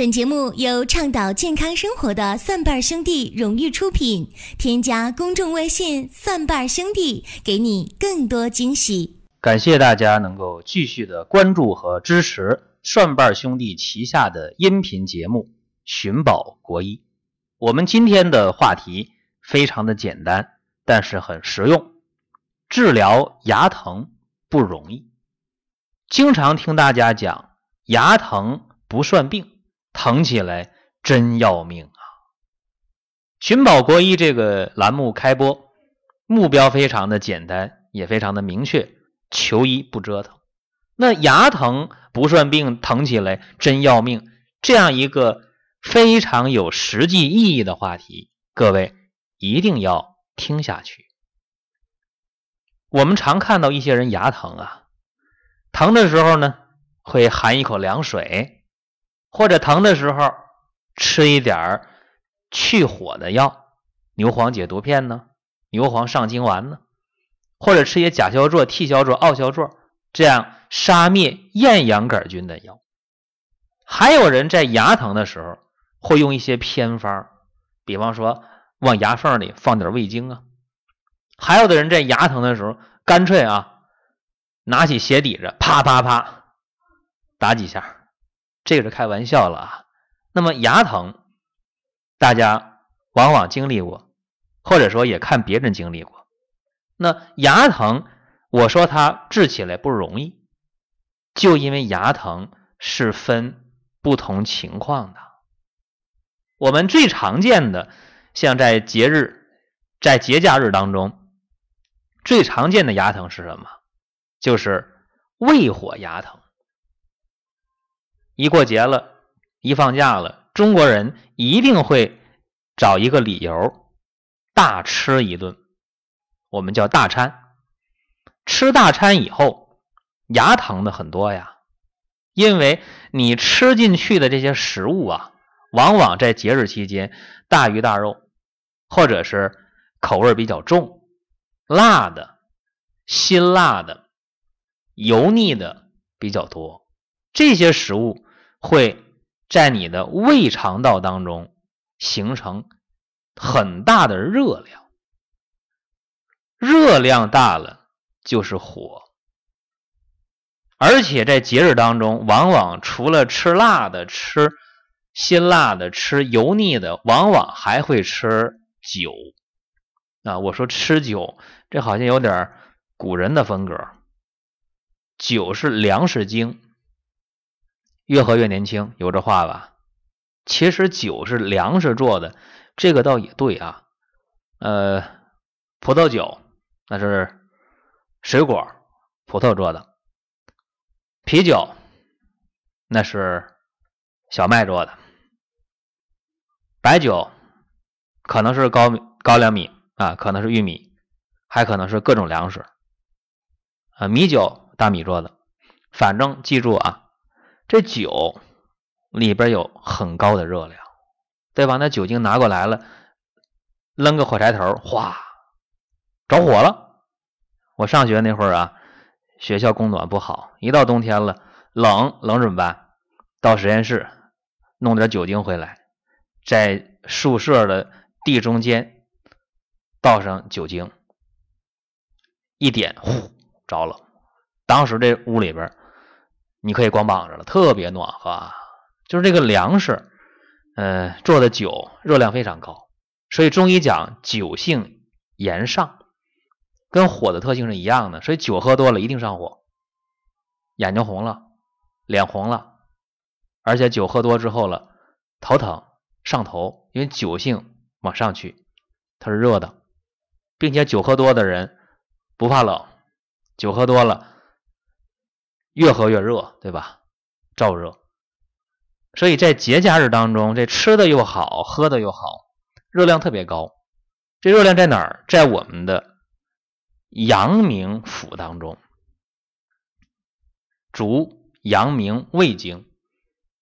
本节目由倡导健康生活的蒜瓣兄弟荣誉出品。添加公众微信“蒜瓣兄弟”，给你更多惊喜。感谢大家能够继续的关注和支持蒜瓣兄弟旗下的音频节目《寻宝国医》。我们今天的话题非常的简单，但是很实用。治疗牙疼不容易，经常听大家讲牙疼不算病。疼起来真要命啊！寻宝国医这个栏目开播，目标非常的简单，也非常的明确，求医不折腾。那牙疼不算病，疼起来真要命，这样一个非常有实际意义的话题，各位一定要听下去。我们常看到一些人牙疼啊，疼的时候呢，会含一口凉水。或者疼的时候吃一点去火的药，牛黄解毒片呢，牛黄上清丸呢，或者吃些甲硝唑、替硝唑、奥硝唑这样杀灭厌氧杆菌的药。还有人在牙疼的时候会用一些偏方，比方说往牙缝里放点味精啊。还有的人在牙疼的时候，干脆啊拿起鞋底子啪啪啪打几下。这个是开玩笑了啊。那么牙疼，大家往往经历过，或者说也看别人经历过。那牙疼，我说它治起来不容易，就因为牙疼是分不同情况的。我们最常见的，像在节日、在节假日当中，最常见的牙疼是什么？就是胃火牙疼。一过节了，一放假了，中国人一定会找一个理由大吃一顿，我们叫大餐。吃大餐以后，牙疼的很多呀，因为你吃进去的这些食物啊，往往在节日期间大鱼大肉，或者是口味比较重、辣的、辛辣的、油腻的比较多，这些食物。会在你的胃肠道当中形成很大的热量，热量大了就是火，而且在节日当中，往往除了吃辣的、吃辛辣的、吃油腻的，往往还会吃酒啊。我说吃酒，这好像有点古人的风格，酒是粮食精。越喝越年轻，有这话吧？其实酒是粮食做的，这个倒也对啊。呃，葡萄酒那是水果葡萄做的，啤酒那是小麦做的，白酒可能是高高粱米啊，可能是玉米，还可能是各种粮食啊，米酒大米做的。反正记住啊。这酒里边有很高的热量，对吧？那酒精拿过来了，扔个火柴头，哗，着火了。我上学那会儿啊，学校供暖不好，一到冬天了，冷冷怎么办？到实验室弄点酒精回来，在宿舍的地中间倒上酒精，一点，呼，着了。当时这屋里边。你可以光膀子了，特别暖和。啊。就是这个粮食，呃，做的酒热量非常高，所以中医讲酒性炎上，跟火的特性是一样的。所以酒喝多了一定上火，眼睛红了，脸红了，而且酒喝多之后了，头疼、上头，因为酒性往上去，它是热的，并且酒喝多的人不怕冷，酒喝多了。越喝越热，对吧？燥热，所以在节假日当中，这吃的又好，喝的又好，热量特别高。这热量在哪儿？在我们的阳明腑当中，主阳明胃经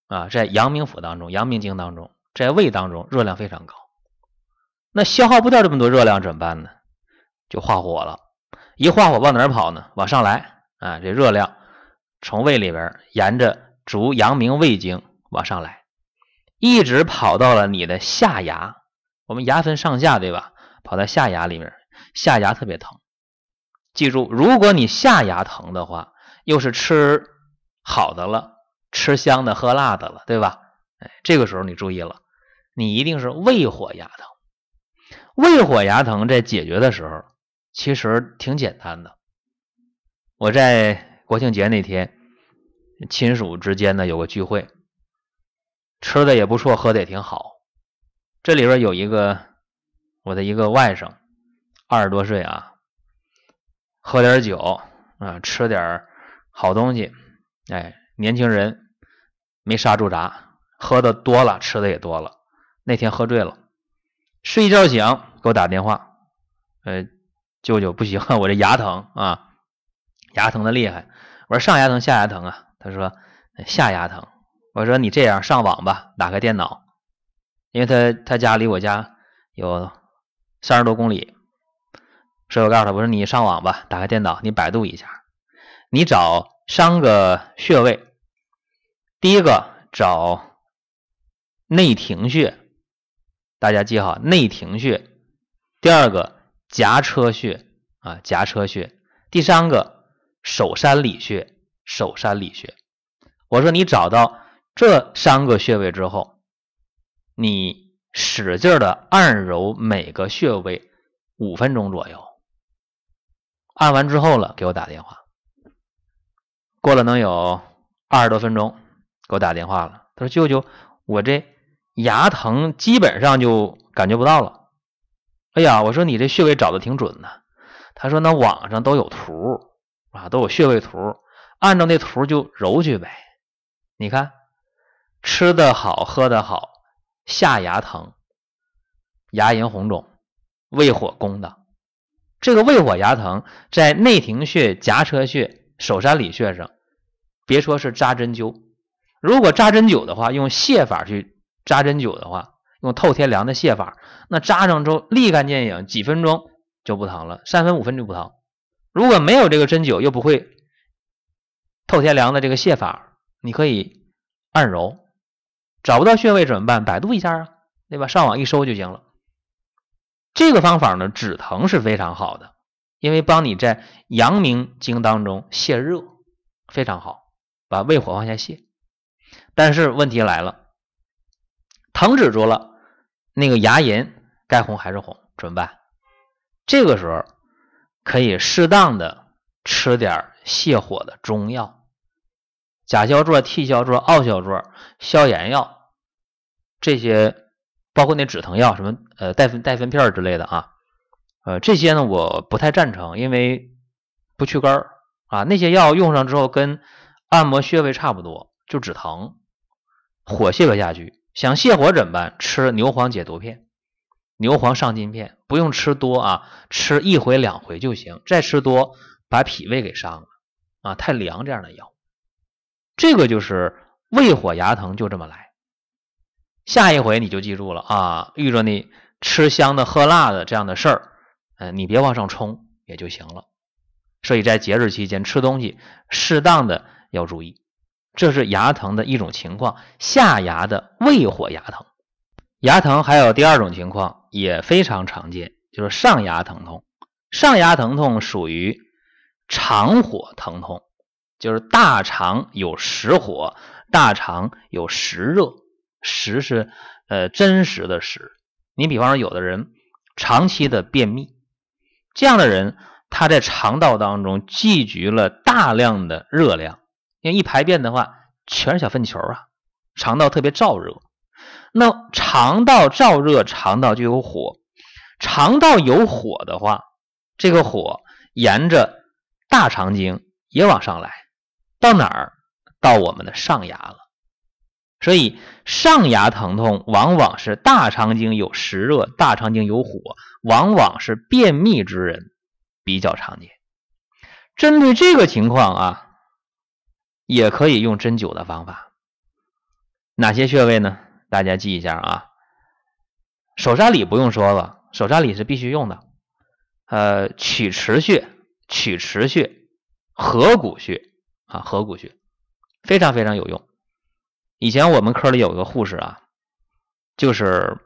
啊，在阳明腑当中，阳明经当中，在胃当中，热量非常高。那消耗不掉这么多热量怎么办呢？就化火了。一化火往哪儿跑呢？往上来啊，这热量。从胃里边沿着足阳明胃经往上来，一直跑到了你的下牙。我们牙分上下，对吧？跑到下牙里面，下牙特别疼。记住，如果你下牙疼的话，又是吃好的了，吃香的喝辣的了，对吧？哎，这个时候你注意了，你一定是胃火牙疼。胃火牙疼在解决的时候，其实挺简单的。我在国庆节那天，亲属之间呢有个聚会，吃的也不错，喝的也挺好。这里边有一个我的一个外甥，二十多岁啊，喝点酒啊，吃点好东西，哎，年轻人没刹住闸，喝的多了，吃的也多了。那天喝醉了，睡一觉醒给我打电话，呃，舅舅不行，我这牙疼啊，牙疼的厉害。我说上牙疼下牙疼啊，他说下牙疼。我说你这样上网吧，打开电脑。因为他他家离我家有三十多公里，所以我告诉他，我说你上网吧，打开电脑，你百度一下，你找三个穴位，第一个找内庭穴，大家记好内庭穴；第二个颊车穴。啊颊车穴；第三个手山里穴手山里穴。我说你找到这三个穴位之后。你使劲的按揉每个穴位五分钟左右，按完之后了，给我打电话。过了能有二十多分钟，给我打电话了。他说：“舅舅，我这牙疼基本上就感觉不到了。”哎呀，我说你这穴位找的挺准的。他说：“那网上都有图啊，都有穴位图，按照那图就揉去呗。你看，吃的好，喝的好。”下牙疼，牙龈红肿，胃火攻的。这个胃火牙疼，在内庭穴、颊车穴、手山里穴上，别说是扎针灸，如果扎针灸的话，用泻法去扎针灸的话，用透天凉的泻法，那扎上之后立竿见影，几分钟就不疼了，三分五分就不疼。如果没有这个针灸，又不会透天凉的这个泻法，你可以按揉。找不到穴位怎么办？百度一下啊，对吧？上网一搜就行了。这个方法呢，止疼是非常好的，因为帮你在阳明经当中泄热，非常好，把胃火往下泄。但是问题来了，疼止住了，那个牙龈该红还是红，怎么办？这个时候可以适当的吃点泻火的中药。甲硝唑、替硝唑、奥硝唑、消炎药，这些包括那止疼药，什么呃戴芬戴芬片之类的啊，呃这些呢我不太赞成，因为不去根儿啊。那些药用上之后跟按摩穴位差不多，就止疼，火泄不下去。想泻火怎么办？吃牛黄解毒片、牛黄上筋片，不用吃多啊，吃一回两回就行。再吃多把脾胃给伤了啊，太凉这样的药。这个就是胃火牙疼，就这么来。下一回你就记住了啊，遇着你吃香的喝辣的这样的事儿，嗯，你别往上冲也就行了。所以在节日期间吃东西，适当的要注意，这是牙疼的一种情况。下牙的胃火牙疼，牙疼还有第二种情况也非常常见，就是上牙疼痛。上牙疼痛属于肠火疼痛。就是大肠有实火，大肠有实热，实是呃真实的实。你比方说，有的人长期的便秘，这样的人他在肠道当中积聚了大量的热量，因为一排便的话全是小粪球啊，肠道特别燥热。那肠道燥热，肠道就有火，肠道有火的话，这个火沿着大肠经也往上来。到哪儿？到我们的上牙了。所以上牙疼痛往往是大肠经有实热，大肠经有火，往往是便秘之人比较常见。针对这个情况啊，也可以用针灸的方法。哪些穴位呢？大家记一下啊。手山里不用说了，手山里是必须用的。呃，曲池穴、曲池穴、合谷穴。啊，合谷穴非常非常有用。以前我们科里有个护士啊，就是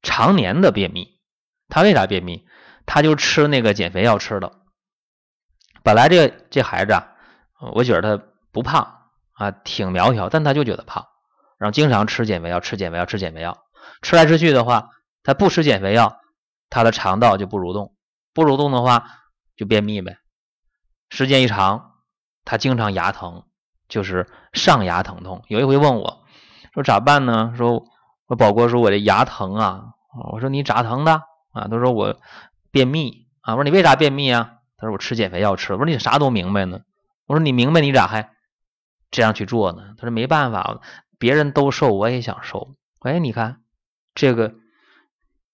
常年的便秘。他为啥便秘？他就吃那个减肥药吃的。本来这这孩子啊，我觉得他不胖啊，挺苗条，但他就觉得胖，然后经常吃减肥药，吃减肥药，吃减肥药，吃来吃去的话，他不吃减肥药，他的肠道就不蠕动，不蠕动的话就便秘呗。时间一长，他经常牙疼，就是上牙疼痛。有一回问我说咋办呢？说说宝哥说我这牙疼啊，我说你咋疼的啊？他说我便秘啊。我说你为啥便秘啊？他说我吃减肥药吃。我说你啥都明白呢。我说你明白你咋还这样去做呢？他说没办法，别人都瘦我也想瘦。哎，你看这个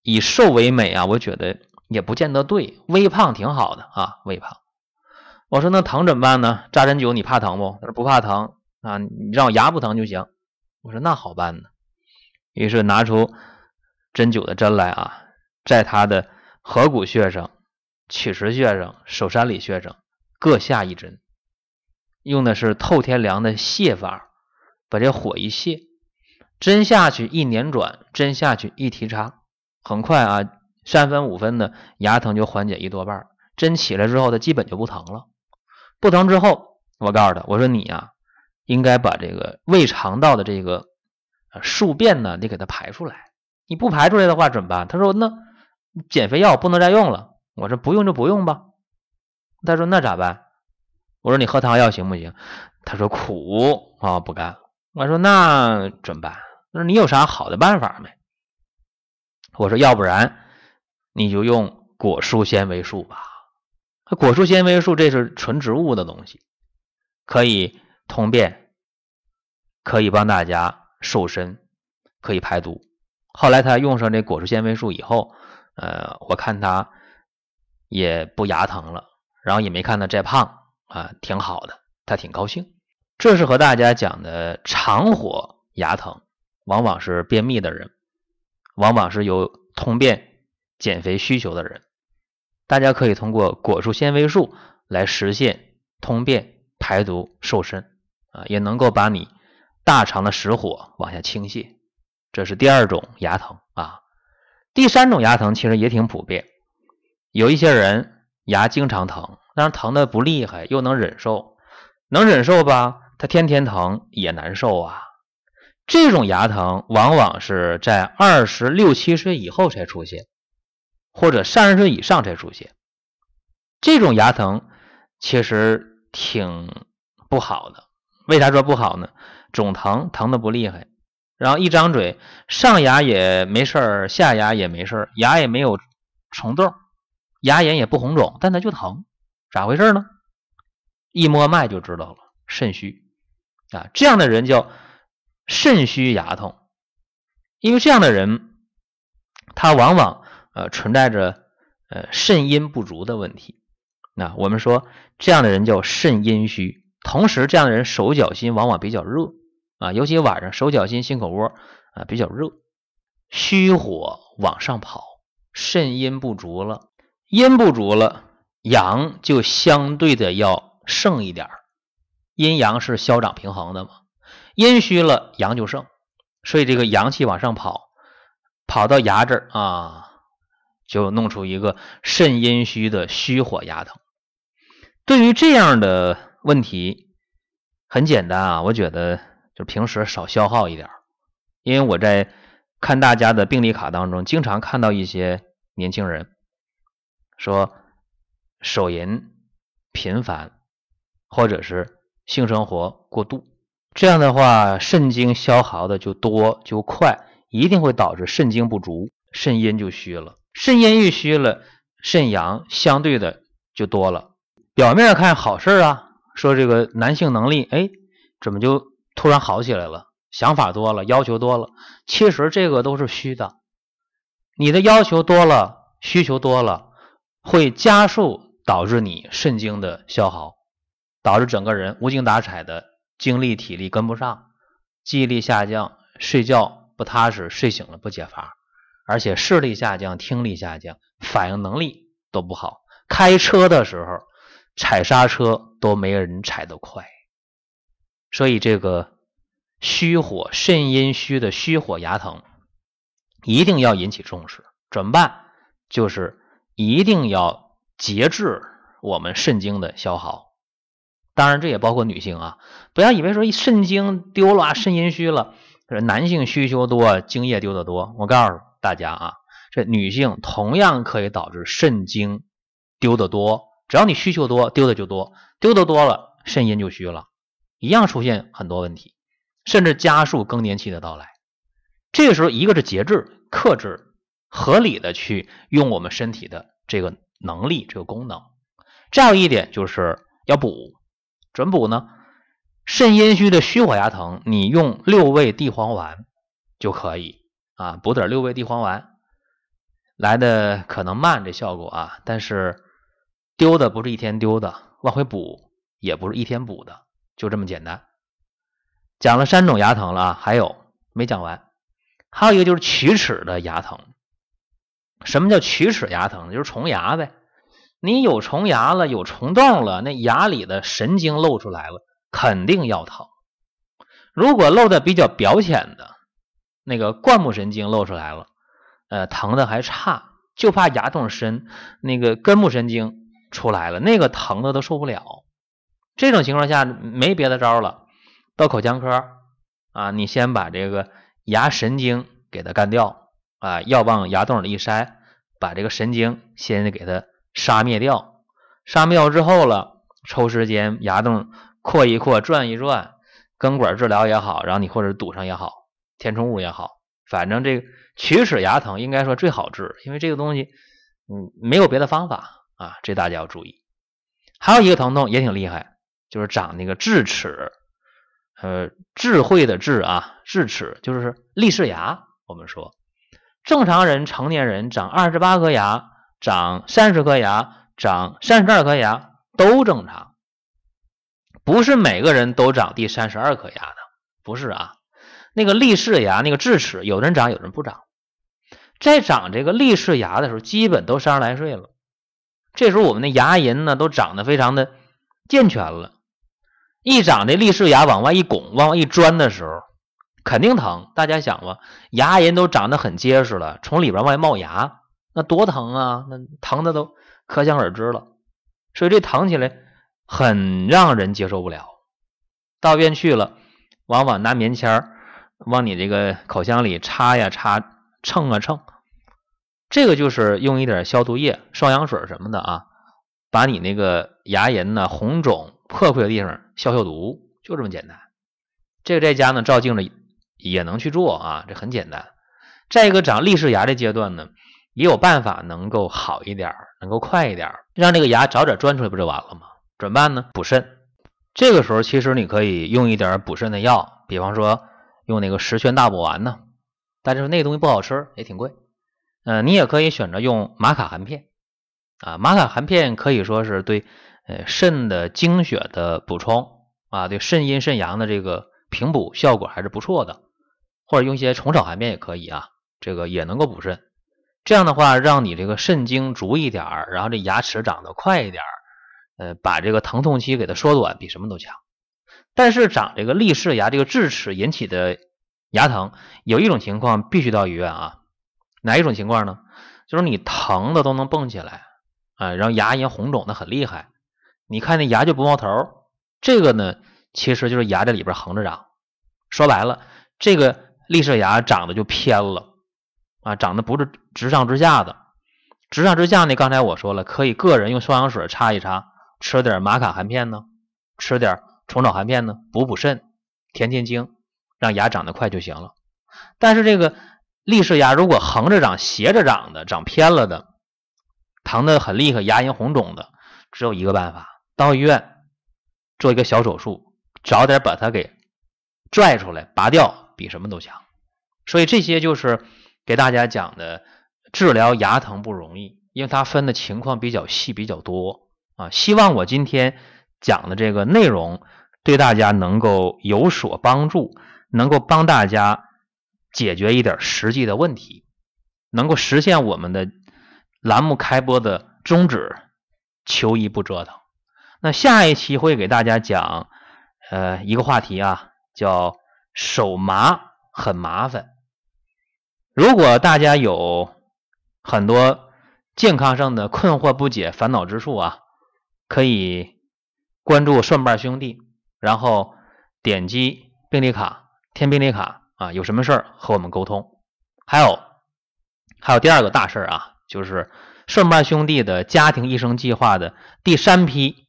以瘦为美啊，我觉得也不见得对。微胖挺好的啊，微胖。我说那疼怎么办呢？扎针灸你怕疼不？他说不怕疼啊，你让我牙不疼就行。我说那好办呢。于是拿出针灸的针来啊，在他的合谷穴上。曲池穴上、手山里穴上各下一针，用的是透天凉的泻法，把这火一泻，针下去一捻转，针下去一提插，很快啊，三分五分的牙疼就缓解一多半。针起来之后，它基本就不疼了。不疼之后，我告诉他，我说你呀，应该把这个胃肠道的这个宿便呢，得给它排出来。你不排出来的话怎么办？他说那减肥药不能再用了。我说不用就不用吧，他说那咋办？我说你喝汤药行不行？他说苦啊，不干。我说那怎么办？他说你有啥好的办法没？我说要不然你就用果蔬纤维素吧。果蔬纤维素这是纯植物的东西，可以通便，可以帮大家瘦身，可以排毒。后来他用上这果蔬纤维素以后，呃，我看他。也不牙疼了，然后也没看他再胖啊，挺好的，他挺高兴。这是和大家讲的肠火牙疼，往往是便秘的人，往往是有通便减肥需求的人。大家可以通过果蔬纤维素来实现通便排毒瘦身啊，也能够把你大肠的实火往下倾泻。这是第二种牙疼啊。第三种牙疼其实也挺普遍。有一些人牙经常疼，但是疼的不厉害，又能忍受，能忍受吧？他天天疼也难受啊。这种牙疼往往是在二十六七岁以后才出现，或者三十岁以上才出现。这种牙疼其实挺不好的。为啥说不好呢？总疼，疼的不厉害，然后一张嘴，上牙也没事儿，下牙也没事儿，牙也没有虫洞。牙龈也不红肿，但它就疼，咋回事呢？一摸脉就知道了，肾虚啊。这样的人叫肾虚牙痛，因为这样的人他往往呃存在着呃肾阴不足的问题。那我们说这样的人叫肾阴虚，同时这样的人手脚心往往比较热啊，尤其晚上手脚心、心口窝啊比较热，虚火往上跑，肾阴不足了。阴不足了，阳就相对的要盛一点阴阳是消长平衡的嘛，阴虚了，阳就盛，所以这个阳气往上跑，跑到牙这儿啊，就弄出一个肾阴虚的虚火牙疼。对于这样的问题，很简单啊，我觉得就平时少消耗一点因为我在看大家的病历卡当中，经常看到一些年轻人。说手淫频繁，或者是性生活过度，这样的话肾精消耗的就多就快，一定会导致肾精不足，肾阴就虚了。肾阴一虚了，肾阳相对的就多了。表面看好事啊，说这个男性能力，哎，怎么就突然好起来了？想法多了，要求多了。其实这个都是虚的，你的要求多了，需求多了。会加速导致你肾精的消耗，导致整个人无精打采的，精力体力跟不上，记忆力下降，睡觉不踏实，睡醒了不解乏，而且视力下降，听力下降，反应能力都不好，开车的时候踩刹车都没人踩得快。所以这个虚火肾阴虚的虚火牙疼，一定要引起重视。怎么办？就是一定要节制我们肾精的消耗。当然，这也包括女性啊，不要以为说肾精丢了啊，肾阴虚了，男性需求多，精液丢的多。我告诉大家啊，这女性同样可以导致肾精丢的多，只要你需求多，丢的就多，丢的多了，肾阴就虚了，一样出现很多问题，甚至加速更年期的到来。这个时候，一个是节制、克制，合理的去用我们身体的这个能力、这个功能。再有一点就是要补。怎补呢？肾阴虚的虚火牙疼，你用六味地黄丸就可以啊，补点六味地黄丸，来的可能慢这效果啊，但是丢的不是一天丢的，往回补也不是一天补的，就这么简单。讲了三种牙疼了，还有没讲完？还有一个就是龋齿的牙疼。什么叫龋齿牙疼？就是虫牙呗。你有虫牙了，有虫洞了，那牙里的神经露出来了，肯定要疼。如果露的比较表浅的，那个冠木神经露出来了，呃，疼的还差，就怕牙洞深，那个根部神经出来了，那个疼的都受不了。这种情况下没别的招了，到口腔科啊，你先把这个牙神经给它干掉啊，药往牙洞里一塞，把这个神经先给它。杀灭掉，杀灭掉之后了，抽时间牙洞扩一扩，转一转，根管治疗也好，然后你或者堵上也好，填充物也好，反正这个龋齿牙疼应该说最好治，因为这个东西，嗯，没有别的方法啊，这大家要注意。还有一个疼痛也挺厉害，就是长那个智齿，呃，智慧的智啊，智齿就是立式牙。我们说，正常人成年人长二十八颗牙。长三十颗牙，长三十二颗牙都正常，不是每个人都长第三十二颗牙的，不是啊。那个立式牙，那个智齿，有人长，有人不长。在长这个立式牙的时候，基本都三十来岁了，这时候我们的牙龈呢都长得非常的健全了。一长这立式牙往外一拱，往外一钻的时候，肯定疼。大家想吧，牙龈都长得很结实了，从里边往外冒牙。那多疼啊！那疼的都可想而知了，所以这疼起来很让人接受不了。到医院去了，往往拿棉签往你这个口腔里插呀插，蹭啊蹭，这个就是用一点消毒液、双氧水什么的啊，把你那个牙龈呢红肿破溃的地方消消毒，就这么简单。这个在家呢照镜子也能去做啊，这很简单。再一个长立式牙的阶段呢。也有办法能够好一点，能够快一点，让这个牙早点钻出来，不就完了吗？怎么办呢？补肾。这个时候其实你可以用一点补肾的药，比方说用那个十全大补丸呢。但是那东西不好吃，也挺贵。嗯，你也可以选择用玛卡含片啊。玛卡含片可以说是对呃肾的精血的补充啊，对肾阴肾阳的这个平补效果还是不错的。或者用一些虫草含片也可以啊，这个也能够补肾。这样的话，让你这个肾精足一点儿，然后这牙齿长得快一点儿，呃，把这个疼痛期给它缩短，比什么都强。但是长这个立式牙，这个智齿引起的牙疼，有一种情况必须到医院啊。哪一种情况呢？就是你疼的都能蹦起来啊，然后牙龈红肿的很厉害，你看那牙就不冒头，这个呢，其实就是牙在里边横着长。说白了，这个立式牙长得就偏了。啊，长得不是直上直下的，直上直下呢？刚才我说了，可以个人用双氧水擦一擦，吃点玛卡含片呢，吃点虫草含片呢，补补肾，填填精，让牙长得快就行了。但是这个立式牙如果横着长、斜着长的、长偏了的，疼的很厉害，牙龈红肿的，只有一个办法，到医院做一个小手术，早点把它给拽出来、拔掉，比什么都强。所以这些就是。给大家讲的治疗牙疼不容易，因为它分的情况比较细、比较多啊。希望我今天讲的这个内容对大家能够有所帮助，能够帮大家解决一点实际的问题，能够实现我们的栏目开播的宗旨：求医不折腾。那下一期会给大家讲呃一个话题啊，叫手麻很麻烦。如果大家有很多健康上的困惑不解、烦恼之处啊，可以关注顺瓣兄弟，然后点击病历卡填病历卡啊，有什么事儿和我们沟通。还有，还有第二个大事儿啊，就是顺瓣兄弟的家庭医生计划的第三批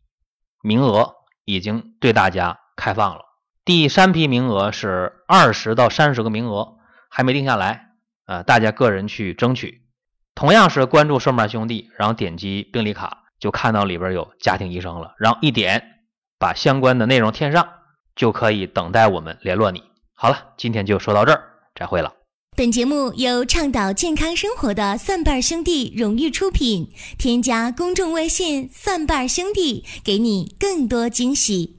名额已经对大家开放了。第三批名额是二十到三十个名额，还没定下来。呃，大家个人去争取，同样是关注顺瓣兄弟，然后点击病历卡，就看到里边有家庭医生了，然后一点把相关的内容填上，就可以等待我们联络你。好了，今天就说到这儿，再会了。本节目由倡导健康生活的蒜瓣兄弟荣誉出品，添加公众微信蒜瓣兄弟，给你更多惊喜。